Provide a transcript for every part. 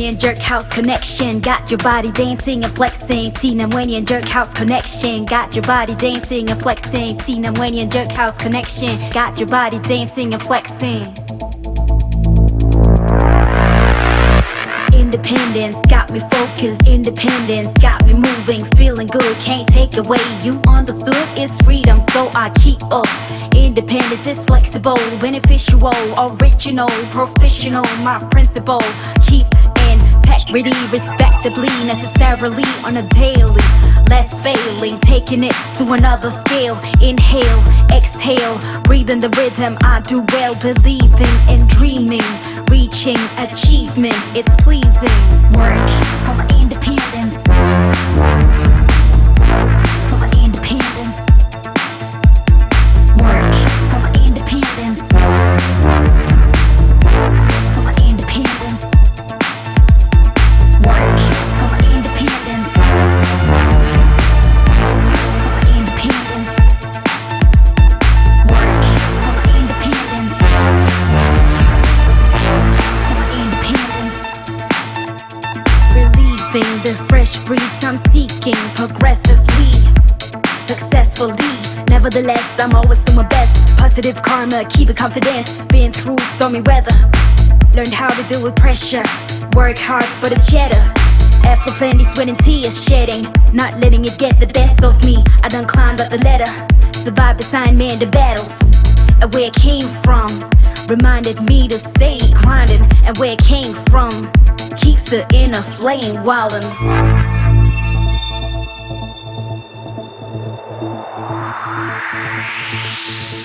And Jerk House Connection. Got your body dancing and flexing. Tina and Jerk House Connection. Got your body dancing and flexing. Tina and Jerk House Connection. Got your body dancing and flexing. Independence got me focused. Independence got me moving, feeling good. Can't take away. You understood it's freedom, so I keep up. Independence is flexible, beneficial, original, professional. My principle keep respectably, necessarily on a daily. Less failing, taking it to another scale. Inhale, exhale, breathing the rhythm. I do well, believing and dreaming reaching achievement. It's pleasing. Work for independence. Nevertheless, I'm always doing my best. Positive karma, keep it confident. Been through stormy weather, learned how to deal with pressure. Work hard for the cheddar. After plenty sweat and tears shedding, not letting it get the best of me. I done climbed up the ladder, survived sign, man, the battles. And where it came from reminded me to stay grinding, and where it came from keeps the inner flame wildin'.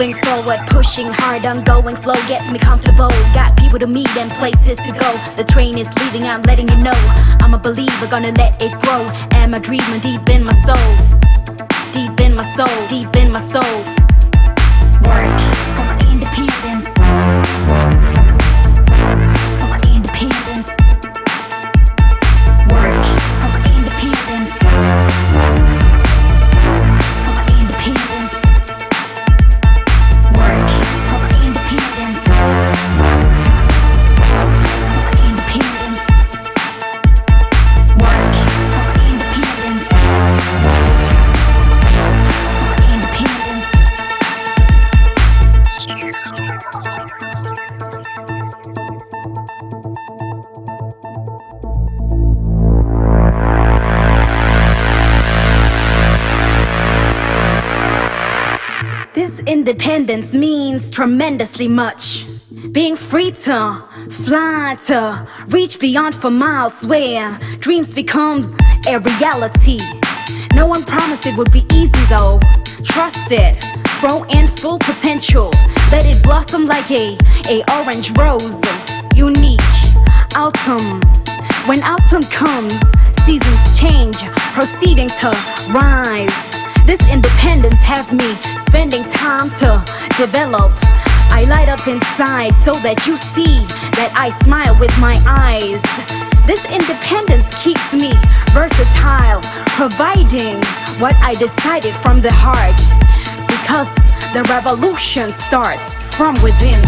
Moving forward, pushing hard, ongoing flow gets me comfortable. Got people to meet and places to go. The train is leaving, I'm letting you know. I'm a believer, gonna let it grow. Am I dreaming deep in my soul? Deep in my soul, deep in my soul. Independence means tremendously much. Being free to fly, to reach beyond for miles where dreams become a reality. No one promised it would be easy though. Trust it, throw in full potential. Let it blossom like a, a orange rose. Unique autumn. When autumn comes, seasons change, proceeding to rise. This independence have me spending time to develop. I light up inside so that you see that I smile with my eyes. This independence keeps me versatile, providing what I decided from the heart. Because the revolution starts from within.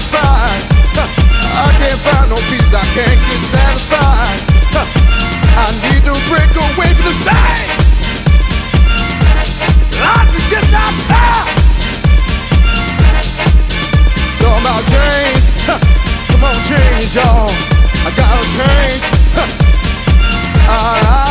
satisfied. I can't find no peace, I can't get satisfied. I need to break away from this pain. Life is just not fair. Talking about change, come on, change, y'all. I gotta change. I, I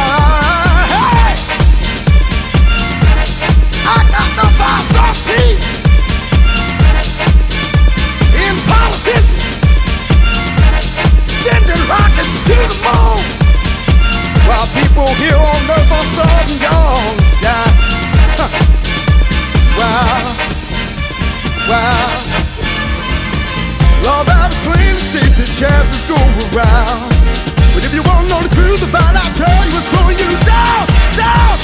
Here on earth I'm. Yeah. Love the chances go around. But if you want to know the truth about, I'll tell you it's pulling you down, down.